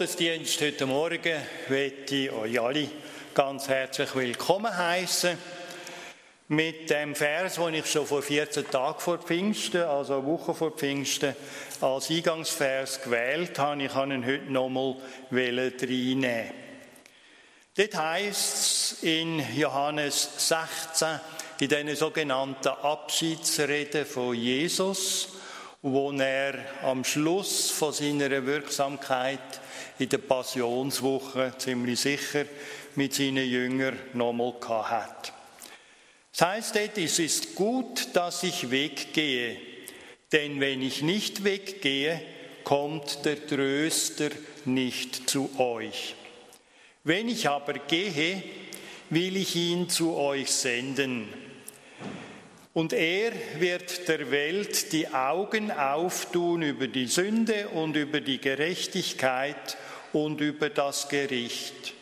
Gottesdienst heute Morgen möchte ich euch alle ganz herzlich willkommen heißen. Mit dem Vers, den ich schon vor 14 Tagen vor Pfingsten, also eine Woche vor Pfingsten, als Eingangsvers gewählt habe, ich kann ihn heute nochmal reinnehmen. Dort heißt es in Johannes 16, in diesen sogenannten Abschiedsreden von Jesus, wo er am Schluss von seiner Wirksamkeit in der Passionswoche ziemlich sicher mit seinen Jüngern nochmal hat. Das heißt, es ist gut, dass ich weggehe, denn wenn ich nicht weggehe, kommt der Tröster nicht zu euch. Wenn ich aber gehe, will ich ihn zu euch senden. Und er wird der Welt die Augen auftun über die Sünde und über die Gerechtigkeit und über das Gericht.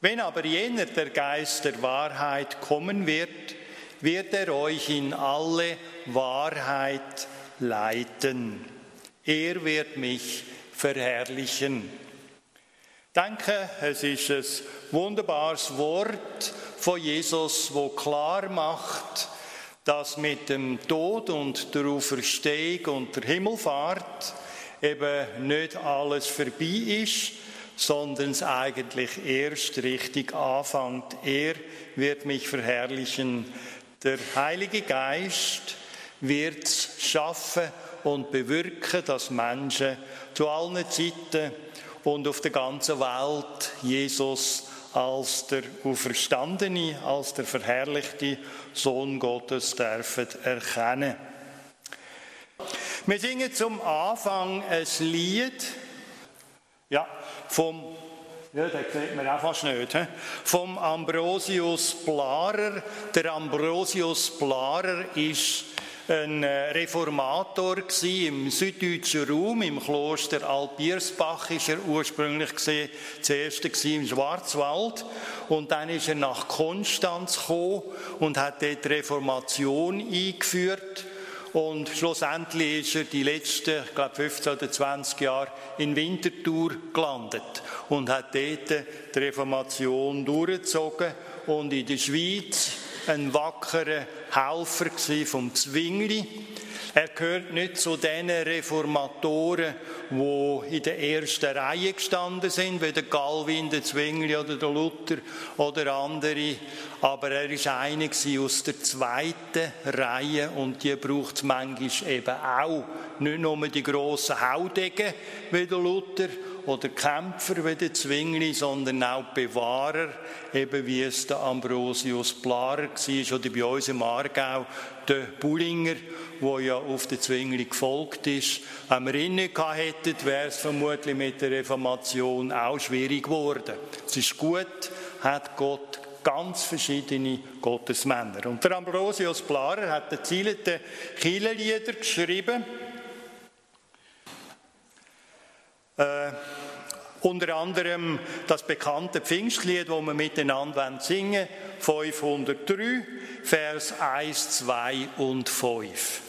Wenn aber jener der Geist der Wahrheit kommen wird, wird er euch in alle Wahrheit leiten. Er wird mich verherrlichen. Danke, es ist ein wunderbares Wort von Jesus, wo klar macht, dass mit dem Tod und der Auferstehung und der Himmelfahrt eben nicht alles vorbei ist, sondern es eigentlich erst richtig anfängt. Er wird mich verherrlichen. Der Heilige Geist wird es schaffen und bewirken, dass Menschen zu allen Zeiten und auf der ganzen Welt Jesus als der Auferstandene, als der verherrlichte Sohn Gottes dürfen erkennen. Wir singen zum Anfang ein Lied, ja, vom, ja, das sieht man auch fast nicht, he? vom Ambrosius Blarer. Der Ambrosius Blarer ist ein äh, Reformator im süddeutschen Raum, im Kloster Alpiersbach ist er ursprünglich gewesen, zuerst im Schwarzwald und dann ist er nach Konstanz gekommen und hat dort die Reformation eingeführt und schlussendlich ist er die letzten, ich glaube 15 oder 20 Jahre in Winterthur gelandet und hat dort die Reformation durchgezogen und in der Schweiz ein wackerer Helfer vom Zwingli. Er gehört nicht zu den Reformatoren, die in der ersten Reihe gestanden sind, wie der Galvin, der Zwingli oder der Luther oder andere. Aber er ist einer aus der zweiten Reihe und die braucht manchmal eben auch. Nicht nur die grossen Haudegen wie der Luther oder Kämpfer wie der Zwingli, sondern auch Bewahrer, eben wie es der Ambrosius Blarer war, oder bei uns im Aargau der Bullinger, der ja auf den Zwingli gefolgt ist. Wenn wir ihn nicht hätten, wäre es vermutlich mit der Reformation auch schwierig geworden. Es ist gut, hat Gott ganz verschiedene Gottesmänner. Und der Ambrosius Blarer hat erzielte Kirchenlieder geschrieben, Äh, unter anderem das bekannte Pfingstlied, das wir miteinander singen wollen, 503, Vers 1, 2 und 5.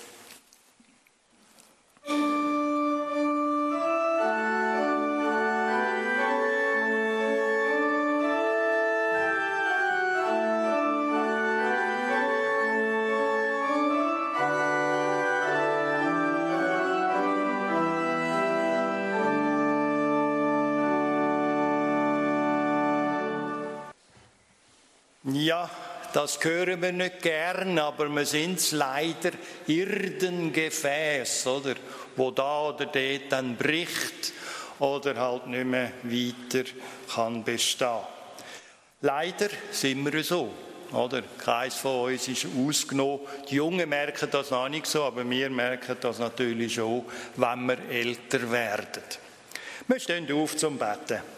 Ja, das hören wir nicht gern, aber wir sind leider Irdengefäß, oder? Wo da oder dort dann bricht oder halt nicht mehr weiter kann bestehen. Leider sind wir so. Oder? Keins von uns ist ausgenommen. Die Jungen merken das noch nicht so, aber wir merken das natürlich schon, wenn wir älter werden. Wir stehen auf zum Betten.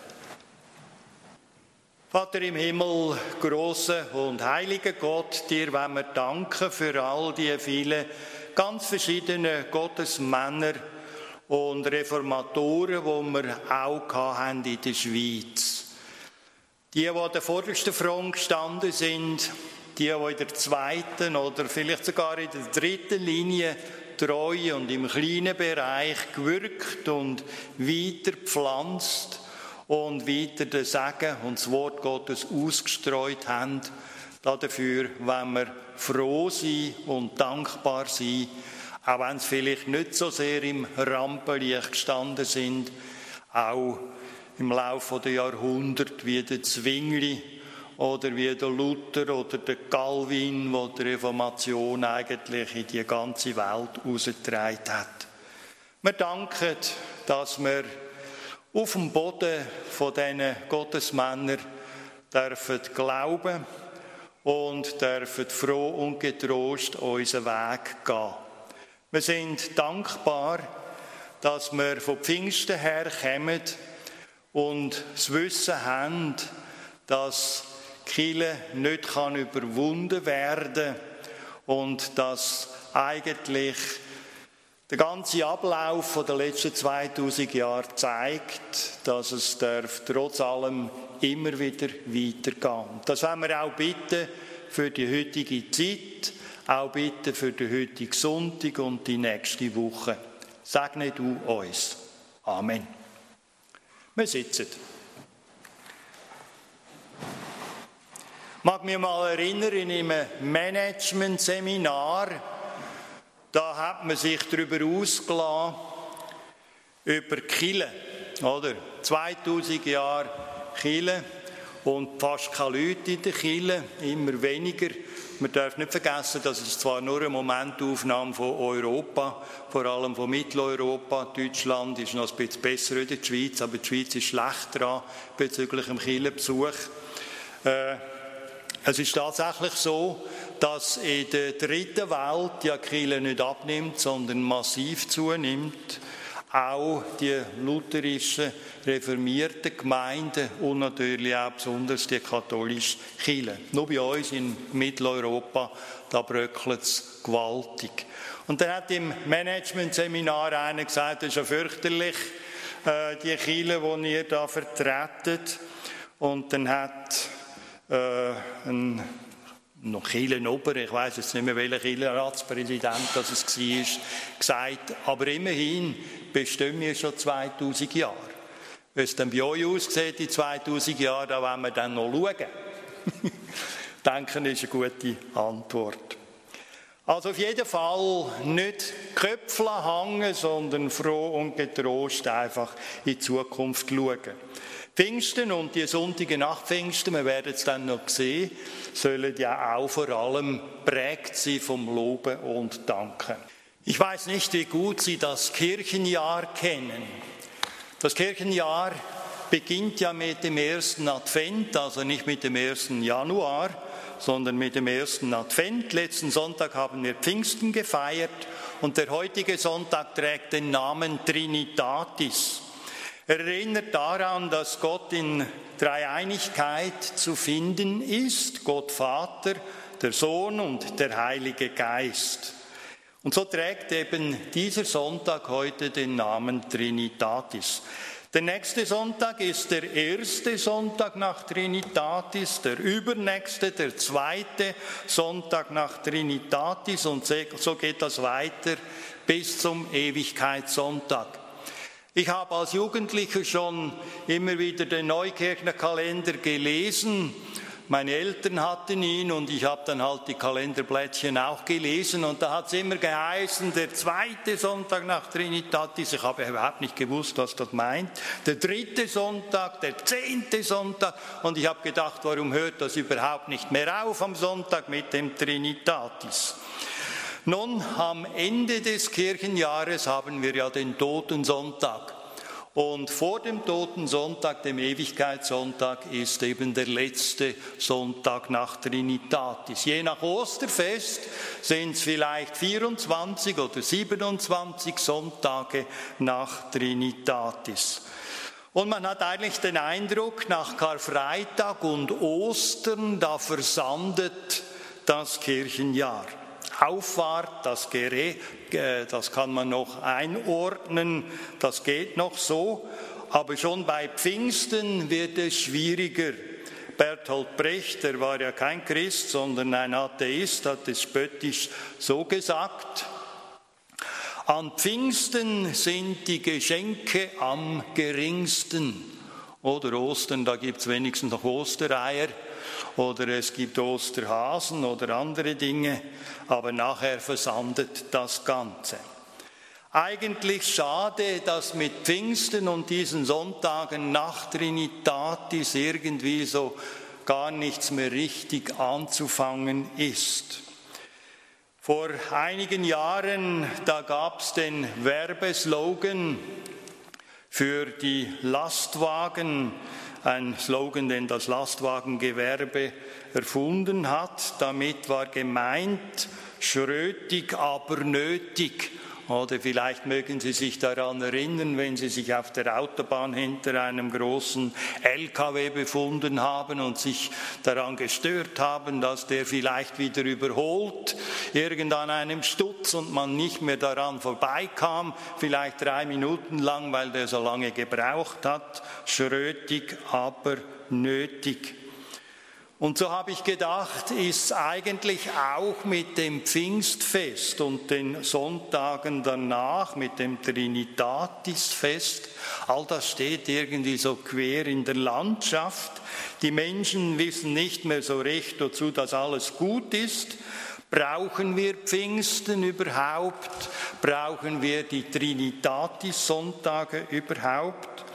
Vater im Himmel, großer und heiliger Gott, dir wollen wir danken für all die vielen ganz verschiedenen Gottesmänner und Reformatoren, die wir auch haben in der Schweiz. Die, die an der vordersten Front gestanden sind, die, die in der zweiten oder vielleicht sogar in der dritten Linie treu und im kleinen Bereich gewirkt und weiter pflanzt und weiter den Segen und das Wort Gottes ausgestreut haben. Dafür wenn wir froh sein und dankbar sein, auch wenn es vielleicht nicht so sehr im Rampenlicht gestanden sind, auch im Laufe der Jahrhunderte wie der Zwingli oder wie der Luther oder der Calvin, wo die Reformation eigentlich in die ganze Welt ausgetragen hat. Wir danken, dass wir auf dem Boden von diesen Gottesmännern dürfen glauben und dürfen froh und getrost unseren Weg gehen. Wir sind dankbar, dass wir von Pfingsten her kommen und das Wissen haben, dass Kille nicht kann überwunden werden und dass eigentlich der ganze Ablauf der letzten 2000 Jahre zeigt, dass es darf trotz allem immer wieder weitergehen. Das wollen wir auch bitten für die heutige Zeit, auch bitten für den heutigen Sonntag und die nächste Woche. Segne du uns. Amen. Wir sitzen. mag mich mal erinnern, in einem Management-Seminar, da hat man sich darüber ausgelassen, über Kille, oder? 2000 Jahre Kille und fast keine Leute in der Kille, immer weniger. Man darf nicht vergessen, dass es zwar nur eine Momentaufnahme von Europa, vor allem von Mitteleuropa. Deutschland ist noch ein bisschen besser als die Schweiz, aber die Schweiz ist schlecht dran bezüglich dem Killenbesuch. Äh, es ist tatsächlich so, dass in der dritten Welt die Kirche nicht abnimmt, sondern massiv zunimmt. Auch die lutherischen, reformierten Gemeinden und natürlich auch besonders die katholische Kirche. Nur bei uns in Mitteleuropa, da bröckelt es gewaltig. Und dann hat im Management-Seminar einer gesagt, das ist ja fürchterlich, äh, die Kirche, die ihr da vertretet. Und dann hat äh, ein noch ich weiß jetzt nicht mehr, welcher Kirchenratspräsident das war, gesagt, aber immerhin bestehen wir schon 2000 Jahre. Wie es dann bei euch aussieht in 2000 Jahren, da wollen wir dann noch schauen. Denken ist eine gute Antwort. Also auf jeden Fall nicht Köpfe hängen, sondern froh und getrost einfach in die Zukunft schauen. Pfingsten und die Sonntage nach Pfingsten, wir werden es dann noch sehen, sollen ja auch vor allem prägt sein vom Loben und Danken. Ich weiß nicht, wie gut Sie das Kirchenjahr kennen. Das Kirchenjahr beginnt ja mit dem ersten Advent, also nicht mit dem ersten Januar, sondern mit dem ersten Advent. Letzten Sonntag haben wir Pfingsten gefeiert und der heutige Sonntag trägt den Namen Trinitatis. Er erinnert daran, dass Gott in Dreieinigkeit zu finden ist, Gott Vater, der Sohn und der Heilige Geist. Und so trägt eben dieser Sonntag heute den Namen Trinitatis. Der nächste Sonntag ist der erste Sonntag nach Trinitatis, der übernächste, der zweite Sonntag nach Trinitatis und so geht das weiter bis zum Ewigkeitssonntag. Ich habe als Jugendlicher schon immer wieder den Neukirchner Kalender gelesen. Meine Eltern hatten ihn und ich habe dann halt die Kalenderblättchen auch gelesen und da hat es immer geheißen, der zweite Sonntag nach Trinitatis, ich habe überhaupt nicht gewusst, was das meint, der dritte Sonntag, der zehnte Sonntag und ich habe gedacht, warum hört das überhaupt nicht mehr auf am Sonntag mit dem Trinitatis? Nun, am Ende des Kirchenjahres haben wir ja den Totensonntag. Und vor dem Totensonntag, dem Ewigkeitssonntag, ist eben der letzte Sonntag nach Trinitatis. Je nach Osterfest sind es vielleicht 24 oder 27 Sonntage nach Trinitatis. Und man hat eigentlich den Eindruck, nach Karfreitag und Ostern, da versandet das Kirchenjahr. Auffahrt, das Gerät, das kann man noch einordnen, das geht noch so, aber schon bei Pfingsten wird es schwieriger. Bertolt Brecht, der war ja kein Christ, sondern ein Atheist, hat es spöttisch so gesagt. An Pfingsten sind die Geschenke am geringsten. Oder Ostern, da gibt es wenigstens noch Ostereier oder es gibt Osterhasen oder andere Dinge, aber nachher versandet das Ganze. Eigentlich schade, dass mit Pfingsten und diesen Sonntagen nach Trinitatis irgendwie so gar nichts mehr richtig anzufangen ist. Vor einigen Jahren, da gab es den Werbeslogan für die Lastwagen, ein Slogan, den das Lastwagengewerbe erfunden hat. Damit war gemeint, schrötig, aber nötig. Oder vielleicht mögen Sie sich daran erinnern, wenn Sie sich auf der Autobahn hinter einem großen LKW befunden haben und sich daran gestört haben, dass der vielleicht wieder überholt, irgendwann einem Stutz und man nicht mehr daran vorbeikam, vielleicht drei Minuten lang, weil der so lange gebraucht hat, schrötig, aber nötig. Und so habe ich gedacht, ist eigentlich auch mit dem Pfingstfest und den Sonntagen danach, mit dem Trinitatisfest, all das steht irgendwie so quer in der Landschaft. Die Menschen wissen nicht mehr so recht, wozu das alles gut ist. Brauchen wir Pfingsten überhaupt? Brauchen wir die Trinitatis-Sonntage überhaupt?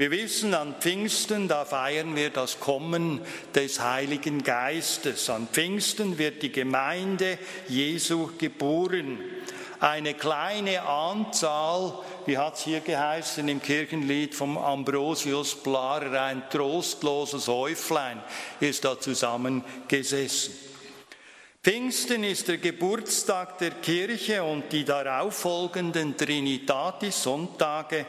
Wir wissen, an Pfingsten, da feiern wir das Kommen des Heiligen Geistes. An Pfingsten wird die Gemeinde Jesu geboren. Eine kleine Anzahl, wie hat es hier geheißen im Kirchenlied vom Ambrosius Blarer, ein trostloses Häuflein ist da zusammengesessen. Pfingsten ist der Geburtstag der Kirche und die darauffolgenden Trinitatis-Sonntage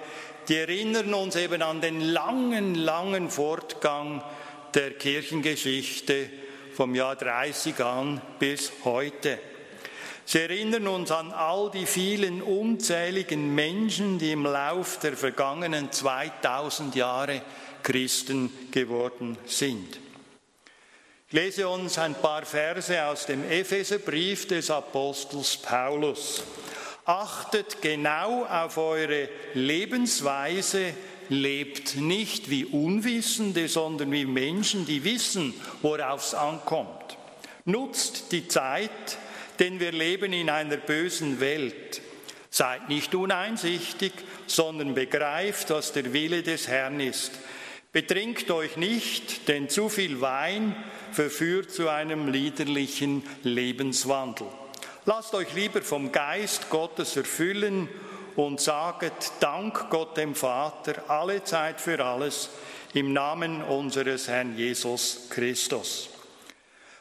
die erinnern uns eben an den langen, langen Fortgang der Kirchengeschichte vom Jahr 30 an bis heute. Sie erinnern uns an all die vielen unzähligen Menschen, die im Lauf der vergangenen 2000 Jahre Christen geworden sind. Ich lese uns ein paar Verse aus dem Epheserbrief des Apostels Paulus. Achtet genau auf eure Lebensweise, lebt nicht wie Unwissende, sondern wie Menschen, die wissen, worauf es ankommt. Nutzt die Zeit, denn wir leben in einer bösen Welt. Seid nicht uneinsichtig, sondern begreift, was der Wille des Herrn ist. Betrinkt euch nicht, denn zu viel Wein verführt zu einem liederlichen Lebenswandel. Lasst euch lieber vom Geist Gottes erfüllen und saget Dank Gott dem Vater alle Zeit für alles im Namen unseres Herrn Jesus Christus.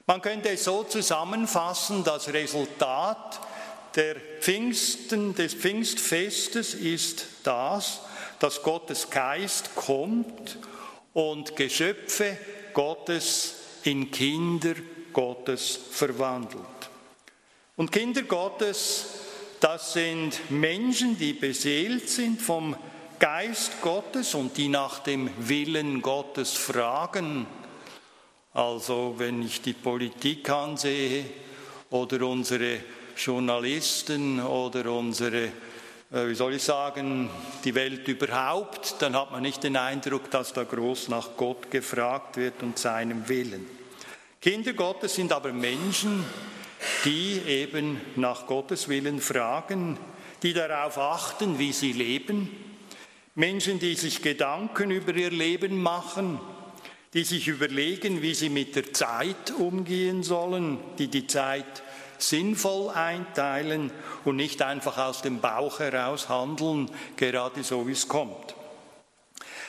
Man könnte es so zusammenfassen, das Resultat der Pfingsten, des Pfingstfestes ist das, dass Gottes Geist kommt und Geschöpfe Gottes in Kinder Gottes verwandelt. Und Kinder Gottes, das sind Menschen, die beseelt sind vom Geist Gottes und die nach dem Willen Gottes fragen. Also wenn ich die Politik ansehe oder unsere Journalisten oder unsere, äh, wie soll ich sagen, die Welt überhaupt, dann hat man nicht den Eindruck, dass da groß nach Gott gefragt wird und seinem Willen. Kinder Gottes sind aber Menschen, die eben nach Gottes Willen fragen, die darauf achten, wie sie leben, Menschen, die sich Gedanken über ihr Leben machen, die sich überlegen, wie sie mit der Zeit umgehen sollen, die die Zeit sinnvoll einteilen und nicht einfach aus dem Bauch heraus handeln, gerade so wie es kommt.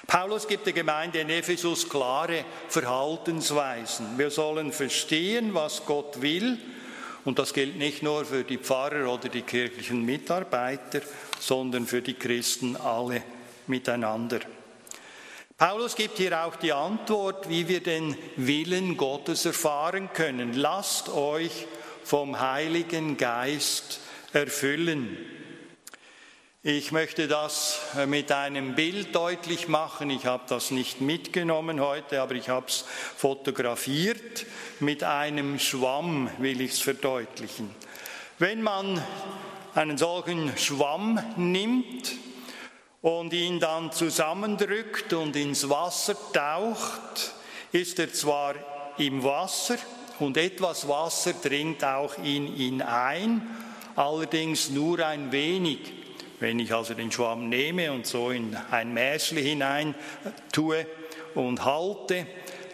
Paulus gibt der Gemeinde in Ephesus klare Verhaltensweisen. Wir sollen verstehen, was Gott will und das gilt nicht nur für die Pfarrer oder die kirchlichen Mitarbeiter, sondern für die Christen alle miteinander. Paulus gibt hier auch die Antwort, wie wir den Willen Gottes erfahren können. Lasst euch vom Heiligen Geist erfüllen. Ich möchte das äh, mit einem Bild deutlich machen. Ich habe das nicht mitgenommen heute, aber ich habe es fotografiert. Mit einem Schwamm will ich es verdeutlichen. Wenn man einen solchen Schwamm nimmt und ihn dann zusammendrückt und ins Wasser taucht, ist er zwar im Wasser und etwas Wasser dringt auch in ihn ein, allerdings nur ein wenig. Wenn ich also den Schwamm nehme und so in ein Mäßli hinein tue und halte,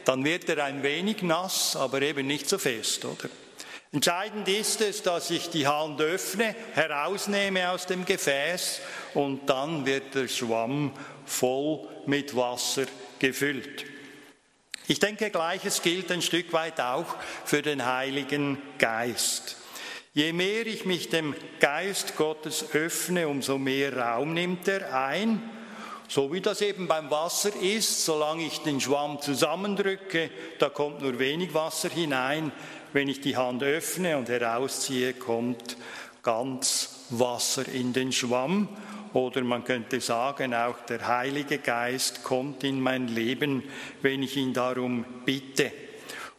dann wird er ein wenig nass, aber eben nicht so fest, oder? Entscheidend ist es, dass ich die Hand öffne, herausnehme aus dem Gefäß und dann wird der Schwamm voll mit Wasser gefüllt. Ich denke, gleiches gilt ein Stück weit auch für den Heiligen Geist. Je mehr ich mich dem Geist Gottes öffne, umso mehr Raum nimmt er ein. So wie das eben beim Wasser ist, solange ich den Schwamm zusammendrücke, da kommt nur wenig Wasser hinein. Wenn ich die Hand öffne und herausziehe, kommt ganz Wasser in den Schwamm. Oder man könnte sagen, auch der Heilige Geist kommt in mein Leben, wenn ich ihn darum bitte.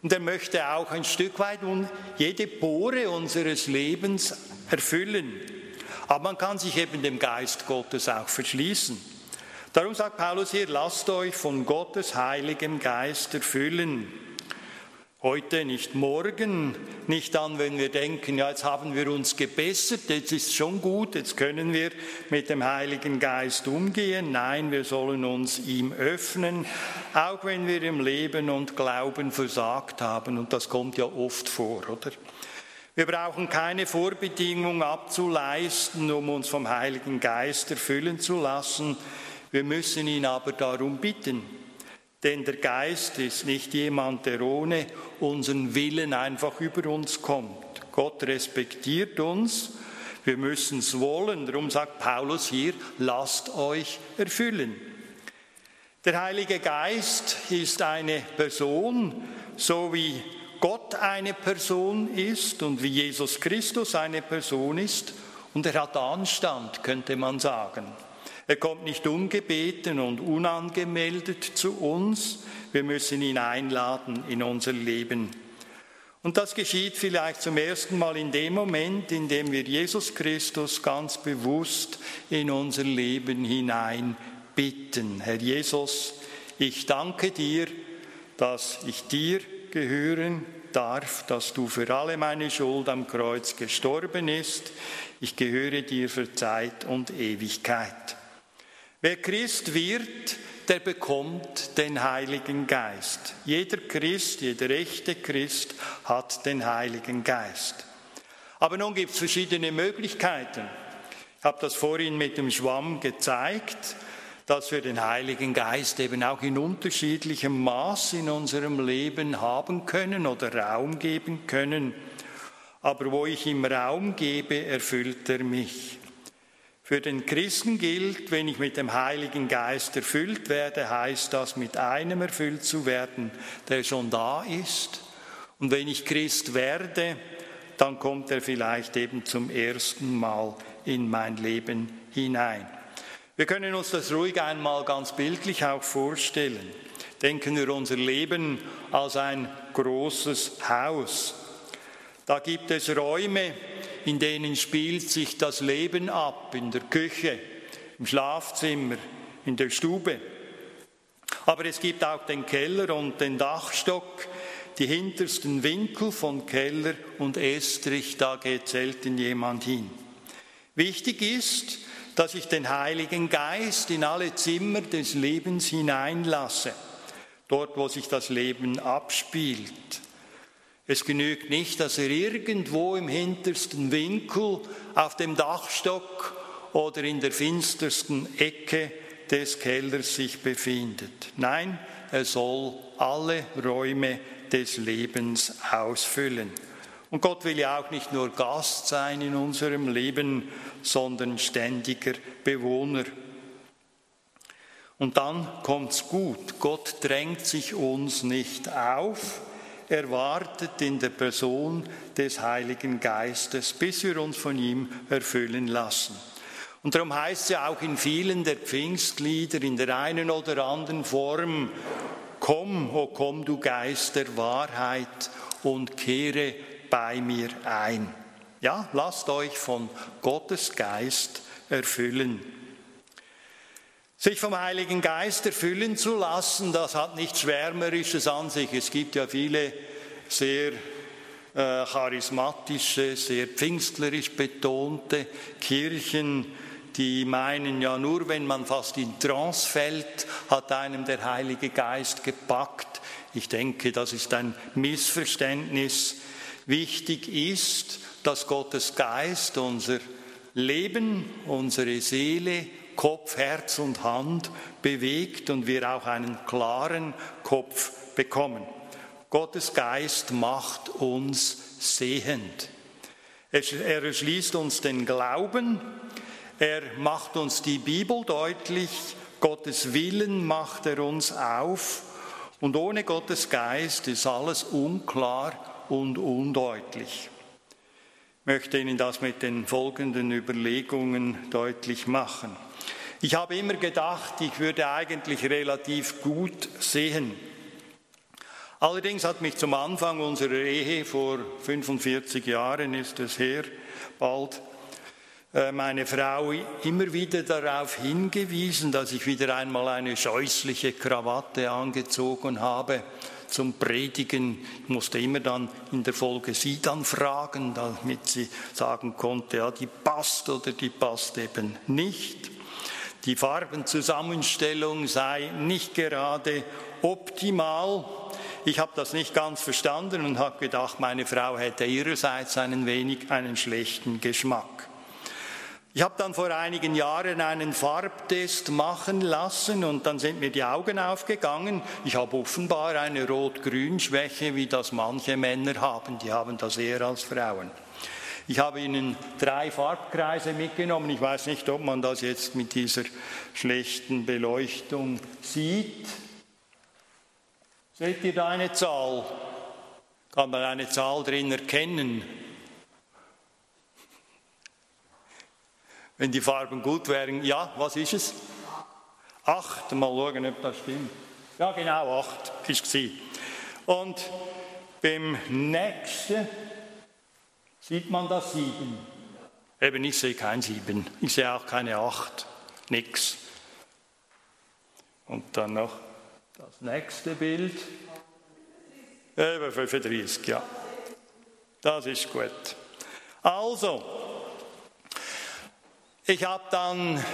Und er möchte auch ein Stück weit jede Pore unseres Lebens erfüllen. Aber man kann sich eben dem Geist Gottes auch verschließen. Darum sagt Paulus hier, lasst euch von Gottes heiligem Geist erfüllen. Heute, nicht morgen, nicht dann, wenn wir denken, ja, jetzt haben wir uns gebessert, jetzt ist schon gut, jetzt können wir mit dem Heiligen Geist umgehen. Nein, wir sollen uns ihm öffnen, auch wenn wir im Leben und Glauben versagt haben. Und das kommt ja oft vor, oder? Wir brauchen keine Vorbedingung abzuleisten, um uns vom Heiligen Geist erfüllen zu lassen. Wir müssen ihn aber darum bitten. Denn der Geist ist nicht jemand, der ohne unseren Willen einfach über uns kommt. Gott respektiert uns, wir müssen es wollen. Darum sagt Paulus hier, lasst euch erfüllen. Der Heilige Geist ist eine Person, so wie Gott eine Person ist und wie Jesus Christus eine Person ist. Und er hat Anstand, könnte man sagen. Er kommt nicht ungebeten und unangemeldet zu uns. Wir müssen ihn einladen in unser Leben. Und das geschieht vielleicht zum ersten Mal in dem Moment, in dem wir Jesus Christus ganz bewusst in unser Leben hinein bitten. Herr Jesus, ich danke dir, dass ich dir gehören darf, dass du für alle meine Schuld am Kreuz gestorben bist. Ich gehöre dir für Zeit und Ewigkeit. Wer Christ wird, der bekommt den Heiligen Geist. Jeder Christ, jeder echte Christ hat den Heiligen Geist. Aber nun gibt es verschiedene Möglichkeiten. Ich habe das vorhin mit dem Schwamm gezeigt, dass wir den Heiligen Geist eben auch in unterschiedlichem Maß in unserem Leben haben können oder Raum geben können. Aber wo ich ihm Raum gebe, erfüllt er mich. Für den Christen gilt, wenn ich mit dem Heiligen Geist erfüllt werde, heißt das, mit einem erfüllt zu werden, der schon da ist. Und wenn ich Christ werde, dann kommt er vielleicht eben zum ersten Mal in mein Leben hinein. Wir können uns das ruhig einmal ganz bildlich auch vorstellen. Denken wir unser Leben als ein großes Haus. Da gibt es Räume, in denen spielt sich das Leben ab, in der Küche, im Schlafzimmer, in der Stube. Aber es gibt auch den Keller und den Dachstock, die hintersten Winkel von Keller und Estrich, da geht selten jemand hin. Wichtig ist, dass ich den Heiligen Geist in alle Zimmer des Lebens hineinlasse, dort wo sich das Leben abspielt. Es genügt nicht, dass er irgendwo im hintersten Winkel auf dem Dachstock oder in der finstersten Ecke des Kellers sich befindet. Nein, er soll alle Räume des Lebens ausfüllen. Und Gott will ja auch nicht nur Gast sein in unserem Leben, sondern ständiger Bewohner. Und dann kommt's gut. Gott drängt sich uns nicht auf, erwartet in der Person des Heiligen Geistes, bis wir uns von ihm erfüllen lassen. Und darum heißt es ja auch in vielen der Pfingstlieder in der einen oder anderen Form, komm, o oh komm du Geist der Wahrheit und kehre bei mir ein. Ja, lasst euch von Gottes Geist erfüllen. Sich vom Heiligen Geist erfüllen zu lassen, das hat nichts Schwärmerisches an sich. Es gibt ja viele sehr äh, charismatische, sehr pfingstlerisch betonte Kirchen, die meinen ja nur, wenn man fast in Trance fällt, hat einem der Heilige Geist gepackt. Ich denke, das ist ein Missverständnis. Wichtig ist, dass Gottes Geist unser Leben, unsere Seele, Kopf, Herz und Hand bewegt und wir auch einen klaren Kopf bekommen. Gottes Geist macht uns sehend. Er erschließt uns den Glauben, er macht uns die Bibel deutlich, Gottes Willen macht er uns auf und ohne Gottes Geist ist alles unklar und undeutlich. Ich möchte Ihnen das mit den folgenden Überlegungen deutlich machen. Ich habe immer gedacht, ich würde eigentlich relativ gut sehen. Allerdings hat mich zum Anfang unserer Ehe, vor 45 Jahren ist es her, bald, äh, meine Frau immer wieder darauf hingewiesen, dass ich wieder einmal eine scheußliche Krawatte angezogen habe zum Predigen. Ich musste immer dann in der Folge sie dann fragen, damit sie sagen konnte, ja, die passt oder die passt eben nicht. Die Farbenzusammenstellung sei nicht gerade optimal. Ich habe das nicht ganz verstanden und habe gedacht, meine Frau hätte ihrerseits einen wenig einen schlechten Geschmack. Ich habe dann vor einigen Jahren einen Farbtest machen lassen und dann sind mir die Augen aufgegangen. Ich habe offenbar eine Rot-Grün-Schwäche, wie das manche Männer haben. Die haben das eher als Frauen. Ich habe Ihnen drei Farbkreise mitgenommen. Ich weiß nicht, ob man das jetzt mit dieser schlechten Beleuchtung sieht. Seht ihr da eine Zahl? Kann man eine Zahl drin erkennen? Wenn die Farben gut wären, ja, was ist es? Acht. Mal schauen, ob das stimmt. Ja, genau, acht ist es. Und beim nächsten Sieht man das sieben? Eben, ich sehe kein sieben. Ich sehe auch keine acht. Nix. Und dann noch das nächste Bild. Eben 35, ja. Das ist gut. Also, ich habe dann,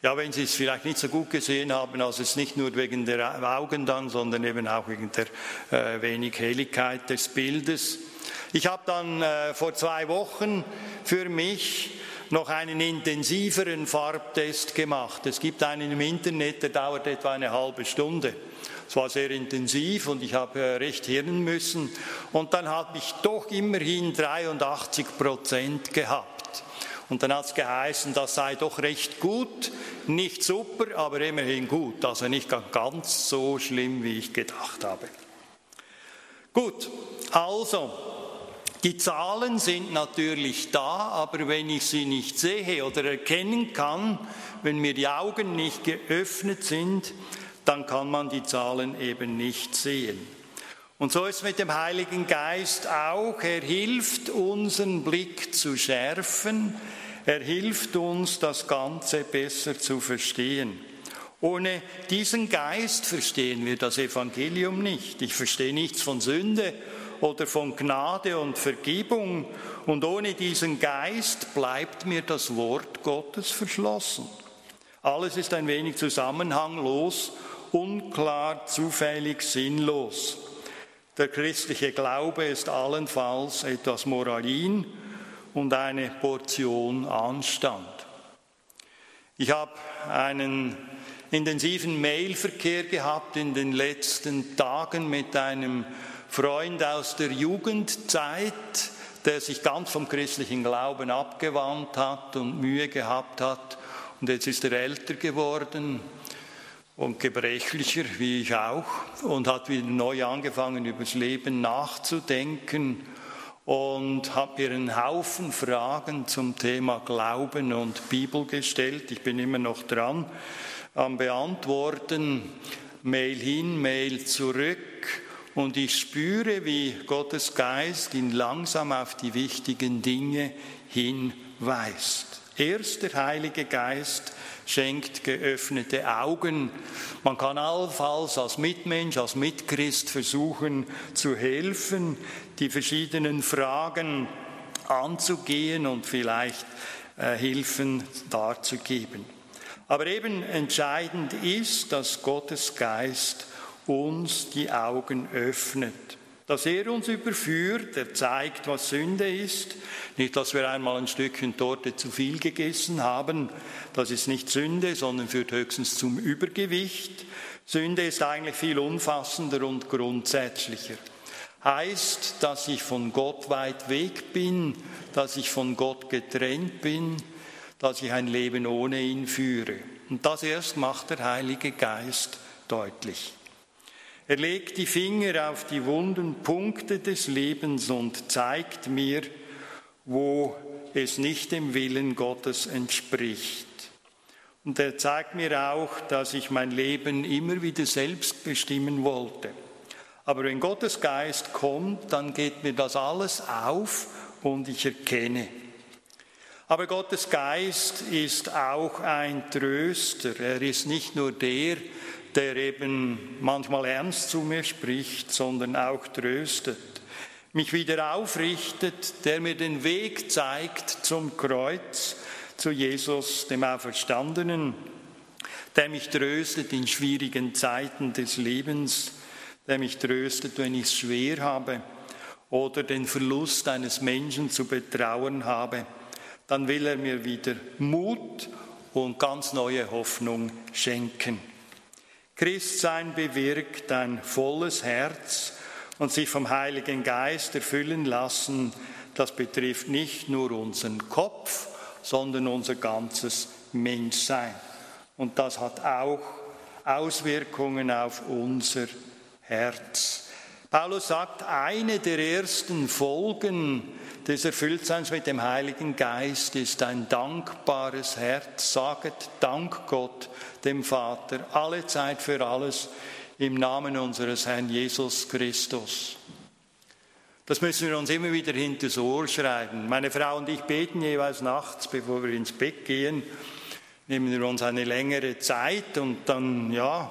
ja, wenn Sie es vielleicht nicht so gut gesehen haben, also es ist nicht nur wegen der Augen dann, sondern eben auch wegen der äh, wenig Helligkeit des Bildes, ich habe dann äh, vor zwei Wochen für mich noch einen intensiveren Farbtest gemacht. Es gibt einen im Internet, der dauert etwa eine halbe Stunde. Es war sehr intensiv und ich habe äh, recht hirnen müssen. Und dann habe ich doch immerhin 83 Prozent gehabt. Und dann hat es geheißen, das sei doch recht gut, nicht super, aber immerhin gut. Also nicht ganz so schlimm, wie ich gedacht habe. Gut, also die Zahlen sind natürlich da, aber wenn ich sie nicht sehe oder erkennen kann, wenn mir die Augen nicht geöffnet sind, dann kann man die Zahlen eben nicht sehen. Und so ist mit dem Heiligen Geist auch. Er hilft unseren Blick zu schärfen. Er hilft uns, das Ganze besser zu verstehen. Ohne diesen Geist verstehen wir das Evangelium nicht. Ich verstehe nichts von Sünde oder von Gnade und Vergebung. Und ohne diesen Geist bleibt mir das Wort Gottes verschlossen. Alles ist ein wenig zusammenhanglos, unklar, zufällig, sinnlos. Der christliche Glaube ist allenfalls etwas Moralin und eine Portion Anstand. Ich habe einen intensiven Mailverkehr gehabt in den letzten Tagen mit einem Freund aus der Jugendzeit, der sich ganz vom christlichen Glauben abgewandt hat und Mühe gehabt hat. Und jetzt ist er älter geworden und gebrechlicher, wie ich auch, und hat wieder neu angefangen, über das Leben nachzudenken und hat mir einen Haufen Fragen zum Thema Glauben und Bibel gestellt. Ich bin immer noch dran am Beantworten, Mail hin, Mail zurück. Und ich spüre, wie Gottes Geist ihn langsam auf die wichtigen Dinge hinweist. Erst der Heilige Geist schenkt geöffnete Augen. Man kann allenfalls als Mitmensch, als Mitchrist versuchen zu helfen, die verschiedenen Fragen anzugehen und vielleicht äh, Hilfen darzugeben. Aber eben entscheidend ist, dass Gottes Geist uns die Augen öffnet dass er uns überführt, er zeigt, was Sünde ist. Nicht, dass wir einmal ein Stückchen Torte zu viel gegessen haben, das ist nicht Sünde, sondern führt höchstens zum Übergewicht. Sünde ist eigentlich viel umfassender und grundsätzlicher. Heißt, dass ich von Gott weit weg bin, dass ich von Gott getrennt bin, dass ich ein Leben ohne ihn führe. Und das erst macht der Heilige Geist deutlich. Er legt die Finger auf die wunden Punkte des Lebens und zeigt mir, wo es nicht dem Willen Gottes entspricht. Und er zeigt mir auch, dass ich mein Leben immer wieder selbst bestimmen wollte. Aber wenn Gottes Geist kommt, dann geht mir das alles auf und ich erkenne. Aber Gottes Geist ist auch ein Tröster. Er ist nicht nur der, der eben manchmal ernst zu mir spricht, sondern auch tröstet, mich wieder aufrichtet, der mir den Weg zeigt zum Kreuz, zu Jesus, dem Auferstandenen, der mich tröstet in schwierigen Zeiten des Lebens, der mich tröstet, wenn ich es schwer habe oder den Verlust eines Menschen zu betrauern habe, dann will er mir wieder Mut und ganz neue Hoffnung schenken. Christsein bewirkt ein volles Herz und sich vom Heiligen Geist erfüllen lassen. Das betrifft nicht nur unseren Kopf, sondern unser ganzes Menschsein. Und das hat auch Auswirkungen auf unser Herz. Paulus sagt, eine der ersten Folgen des Erfülltseins mit dem Heiligen Geist ist ein dankbares Herz. Saget Dank Gott dem Vater, alle Zeit für alles im Namen unseres Herrn Jesus Christus. Das müssen wir uns immer wieder hinters Ohr schreiben. Meine Frau und ich beten jeweils nachts, bevor wir ins Bett gehen, nehmen wir uns eine längere Zeit und dann, ja,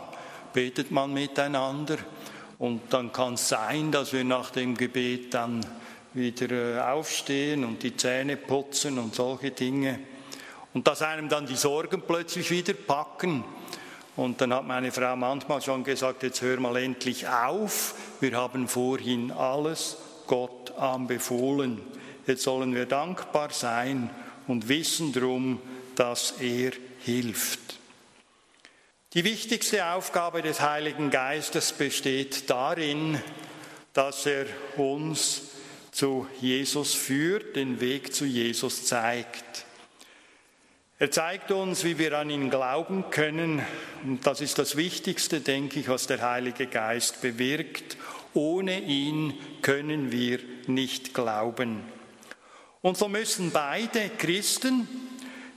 betet man miteinander. Und dann kann es sein, dass wir nach dem Gebet dann wieder äh, aufstehen und die Zähne putzen und solche Dinge. Und dass einem dann die Sorgen plötzlich wieder packen. Und dann hat meine Frau manchmal schon gesagt, jetzt hör mal endlich auf, wir haben vorhin alles Gott anbefohlen. Jetzt sollen wir dankbar sein und wissen drum, dass er hilft. Die wichtigste Aufgabe des Heiligen Geistes besteht darin, dass er uns zu Jesus führt, den Weg zu Jesus zeigt. Er zeigt uns, wie wir an ihn glauben können. Und das ist das Wichtigste, denke ich, was der Heilige Geist bewirkt. Ohne ihn können wir nicht glauben. Und so müssen beide Christen,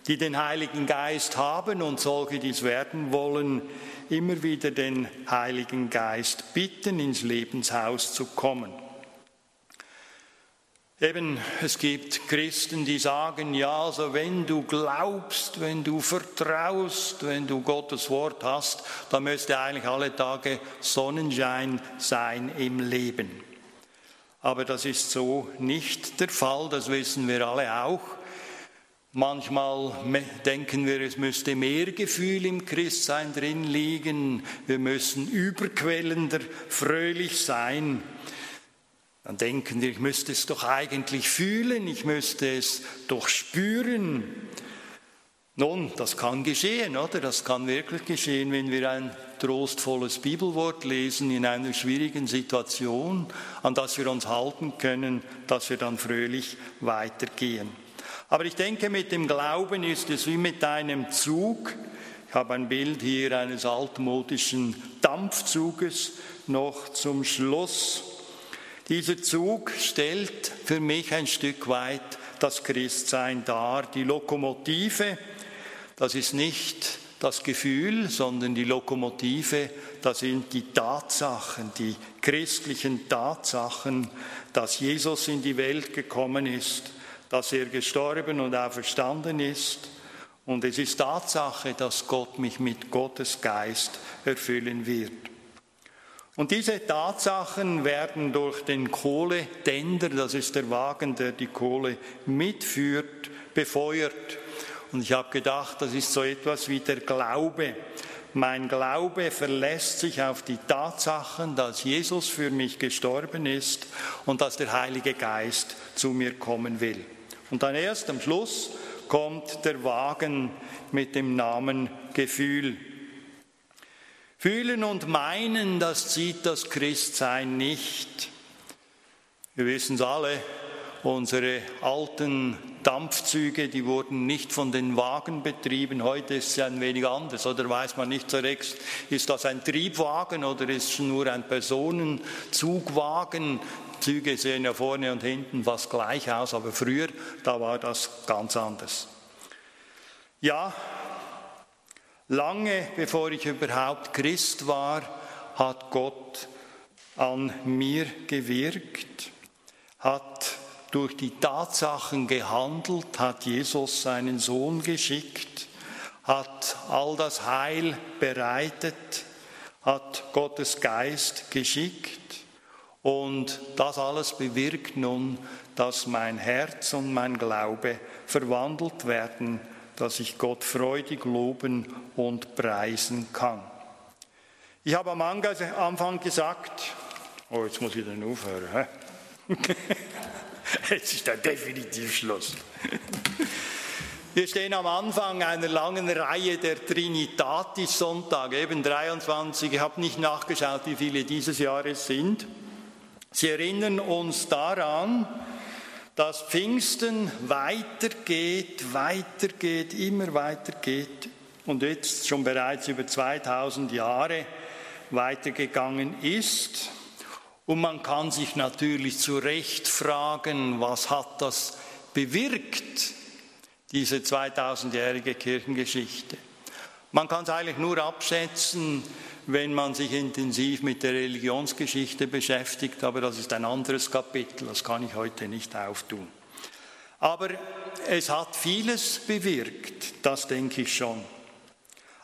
die den Heiligen Geist haben und solche, die es werden wollen, immer wieder den Heiligen Geist bitten, ins Lebenshaus zu kommen. Eben, es gibt Christen, die sagen, ja, also wenn du glaubst, wenn du vertraust, wenn du Gottes Wort hast, dann müsste eigentlich alle Tage Sonnenschein sein im Leben. Aber das ist so nicht der Fall, das wissen wir alle auch. Manchmal denken wir, es müsste mehr Gefühl im Christsein drin liegen, wir müssen überquellender, fröhlich sein. Dann denken wir, ich müsste es doch eigentlich fühlen, ich müsste es doch spüren. Nun, das kann geschehen, oder? Das kann wirklich geschehen, wenn wir ein trostvolles Bibelwort lesen in einer schwierigen Situation, an das wir uns halten können, dass wir dann fröhlich weitergehen. Aber ich denke, mit dem Glauben ist es wie mit einem Zug. Ich habe ein Bild hier eines altmodischen Dampfzuges noch zum Schluss. Dieser Zug stellt für mich ein Stück weit das Christsein dar. Die Lokomotive, das ist nicht das Gefühl, sondern die Lokomotive, das sind die Tatsachen, die christlichen Tatsachen, dass Jesus in die Welt gekommen ist, dass er gestorben und auferstanden ist. Und es ist Tatsache, dass Gott mich mit Gottes Geist erfüllen wird. Und diese Tatsachen werden durch den Kohletender, das ist der Wagen, der die Kohle mitführt, befeuert. Und ich habe gedacht, das ist so etwas wie der Glaube. Mein Glaube verlässt sich auf die Tatsachen, dass Jesus für mich gestorben ist und dass der Heilige Geist zu mir kommen will. Und dann erst am Schluss kommt der Wagen mit dem Namen Gefühl. Fühlen und meinen, das zieht das Christsein nicht. Wir wissen es alle, unsere alten Dampfzüge, die wurden nicht von den Wagen betrieben. Heute ist es ein wenig anders, oder weiß man nicht so recht, ist das ein Triebwagen oder ist es nur ein Personenzugwagen? Züge sehen ja vorne und hinten fast gleich aus, aber früher, da war das ganz anders. Ja, Lange bevor ich überhaupt Christ war, hat Gott an mir gewirkt, hat durch die Tatsachen gehandelt, hat Jesus seinen Sohn geschickt, hat all das Heil bereitet, hat Gottes Geist geschickt. Und das alles bewirkt nun, dass mein Herz und mein Glaube verwandelt werden dass ich Gott freudig loben und preisen kann. Ich habe am Anfang gesagt, oh, jetzt muss ich dann aufhören. Jetzt ist der definitiv Schluss. Wir stehen am Anfang einer langen Reihe der Trinitatis-Sonntage, eben 23. Ich habe nicht nachgeschaut, wie viele dieses Jahres sind. Sie erinnern uns daran, dass Pfingsten weitergeht, weitergeht, immer weitergeht und jetzt schon bereits über 2000 Jahre weitergegangen ist. Und man kann sich natürlich zu Recht fragen, was hat das bewirkt, diese 2000-jährige Kirchengeschichte. Man kann es eigentlich nur abschätzen, wenn man sich intensiv mit der Religionsgeschichte beschäftigt, aber das ist ein anderes Kapitel, das kann ich heute nicht auftun. Aber es hat vieles bewirkt, das denke ich schon.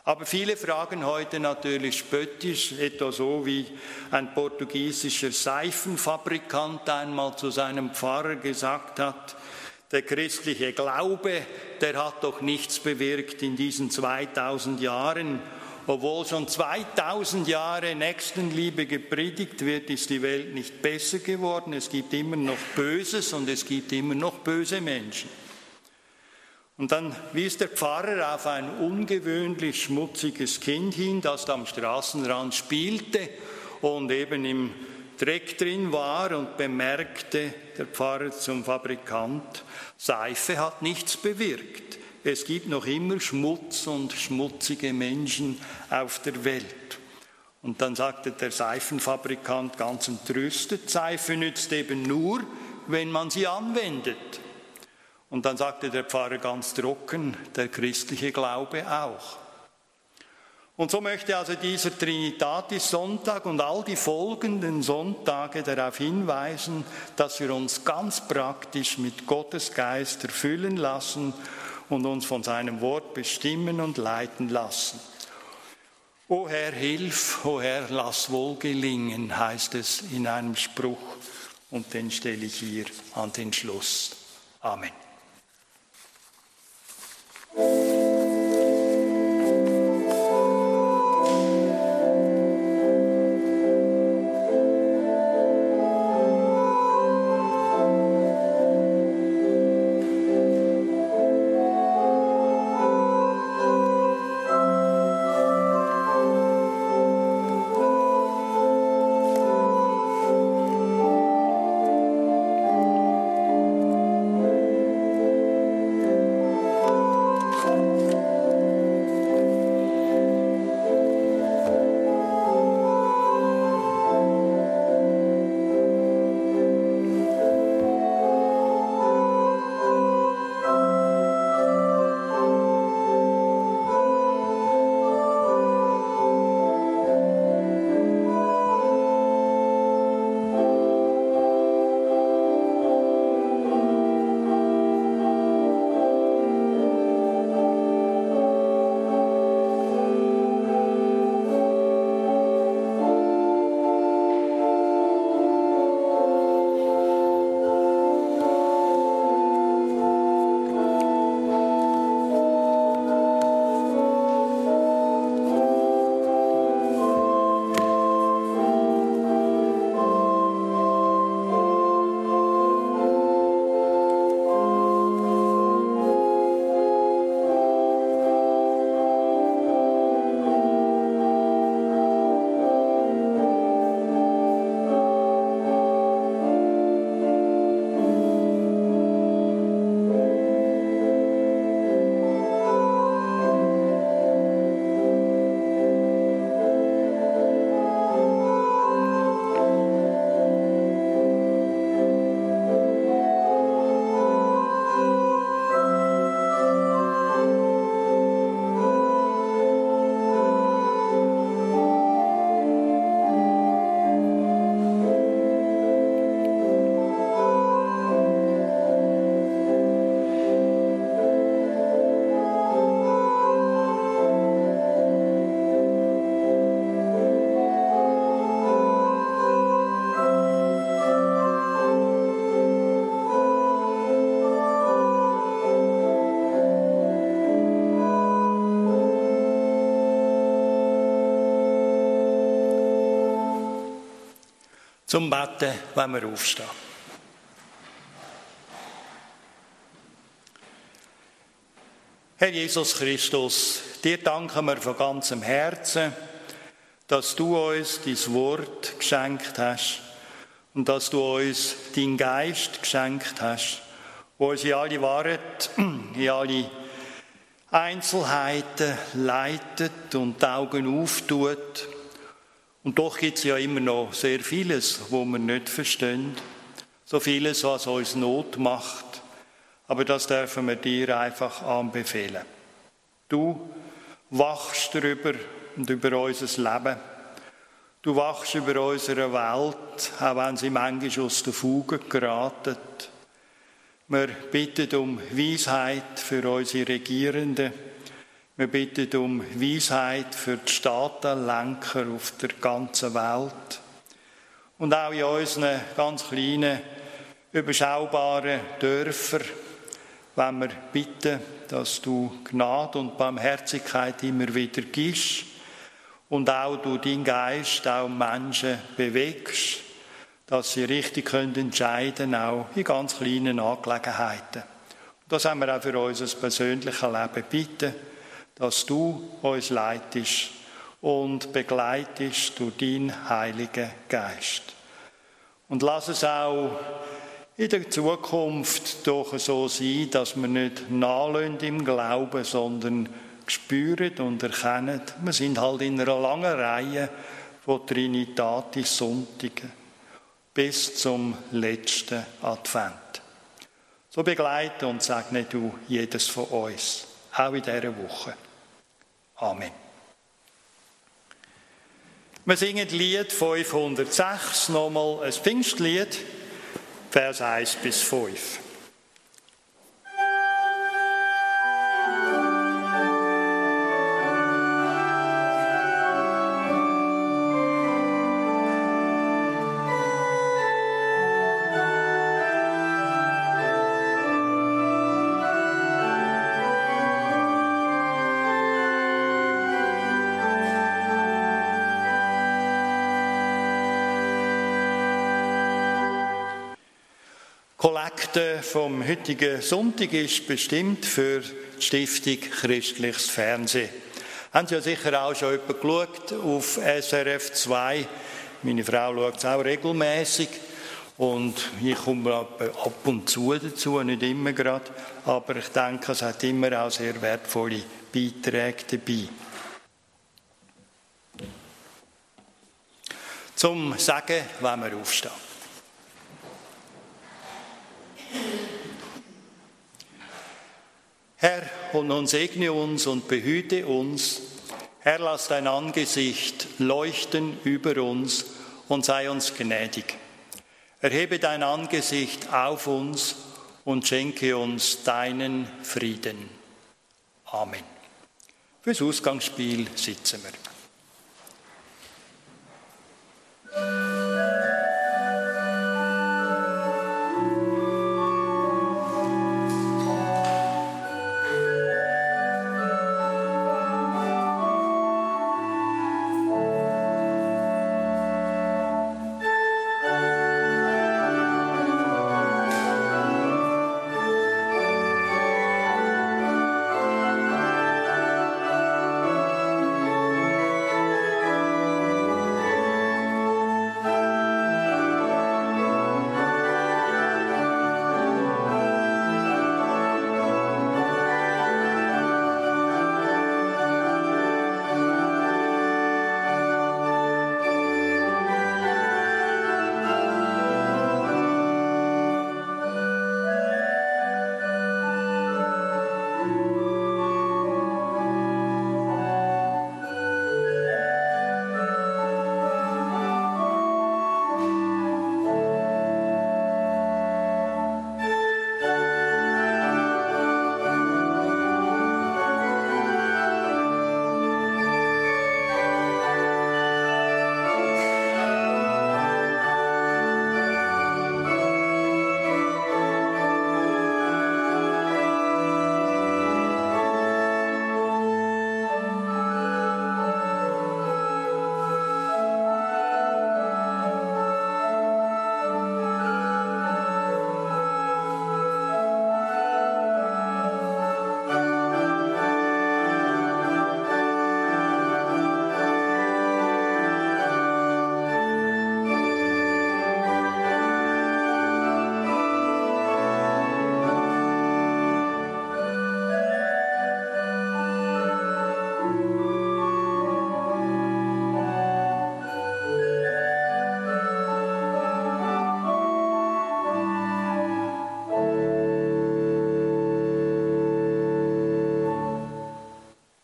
Aber viele fragen heute natürlich spöttisch, etwa so wie ein portugiesischer Seifenfabrikant einmal zu seinem Pfarrer gesagt hat, der christliche Glaube, der hat doch nichts bewirkt in diesen 2000 Jahren obwohl schon 2000 Jahre Nächstenliebe gepredigt wird, ist die Welt nicht besser geworden. Es gibt immer noch Böses und es gibt immer noch böse Menschen. Und dann wies der Pfarrer auf ein ungewöhnlich schmutziges Kind hin, das da am Straßenrand spielte und eben im Dreck drin war und bemerkte der Pfarrer zum Fabrikant, Seife hat nichts bewirkt. Es gibt noch immer Schmutz und schmutzige Menschen auf der Welt. Und dann sagte der Seifenfabrikant ganz entrüstet, Seife nützt eben nur, wenn man sie anwendet. Und dann sagte der Pfarrer ganz trocken, der christliche Glaube auch. Und so möchte also dieser Trinitatis-Sonntag und all die folgenden Sonntage darauf hinweisen, dass wir uns ganz praktisch mit Gottes Geist erfüllen lassen und uns von seinem Wort bestimmen und leiten lassen. O Herr, hilf, o Herr, lass wohl gelingen, heißt es in einem Spruch, und den stelle ich hier an den Schluss. Amen. Zum Betten, wenn wir aufstehen. Herr Jesus Christus, dir danken wir von ganzem Herzen, dass du uns dein Wort geschenkt hast und dass du uns deinen Geist geschenkt hast, wo uns in alle Wahrheit, in alle Einzelheiten leitet und die Augen auftut. Und doch gibt es ja immer noch sehr vieles, wo wir nicht verstehen. So vieles, was uns Not macht. Aber das dürfen wir dir einfach anbefehlen. Du wachst darüber und über unser Leben. Du wachst über unsere Welt, auch wenn sie manchmal aus der Fuge geraten. Wir bitten um Weisheit für unsere Regierenden. Wir bitten um Weisheit für die Staatenlenker auf der ganzen Welt. Und auch in unseren ganz kleinen, überschaubaren Dörfern, wenn wir bitten, dass du Gnade und Barmherzigkeit immer wieder gibst und auch du deinen Geist auch Menschen bewegst dass sie richtig können entscheiden auch in ganz kleinen Angelegenheiten. Das haben wir auch für unser persönliches Leben. Bitte, dass du uns leitest und begleitest durch deinen Heiligen Geist. Und lass es auch in der Zukunft doch so sein, dass wir nicht nachlösen im Glauben, sondern spüren und erkennen, wir sind halt in einer langen Reihe von Trinitatis Sonntagen bis zum letzten Advent. So begleite und segne du jedes von uns, auch in dieser Woche. Amen. Wir singen Lied 506, nochmal ein Pfingstlied, Vers 1 bis 5. Kollekte vom heutigen Sonntag ist bestimmt für die Stiftung Christliches Fernsehen. Haben Sie ja sicher auch schon jemand geschaut auf SRF 2. Meine Frau schaut es auch regelmäßig und ich komme ab und zu dazu, nicht immer gerade, aber ich denke, es hat immer auch sehr wertvolle Beiträge dabei. Zum Sagen, wenn wir aufstehen. Herr, und nun segne uns und behüte uns. Herr, lass dein Angesicht leuchten über uns und sei uns gnädig. Erhebe dein Angesicht auf uns und schenke uns deinen Frieden. Amen. Fürs Ausgangsspiel sitzen wir.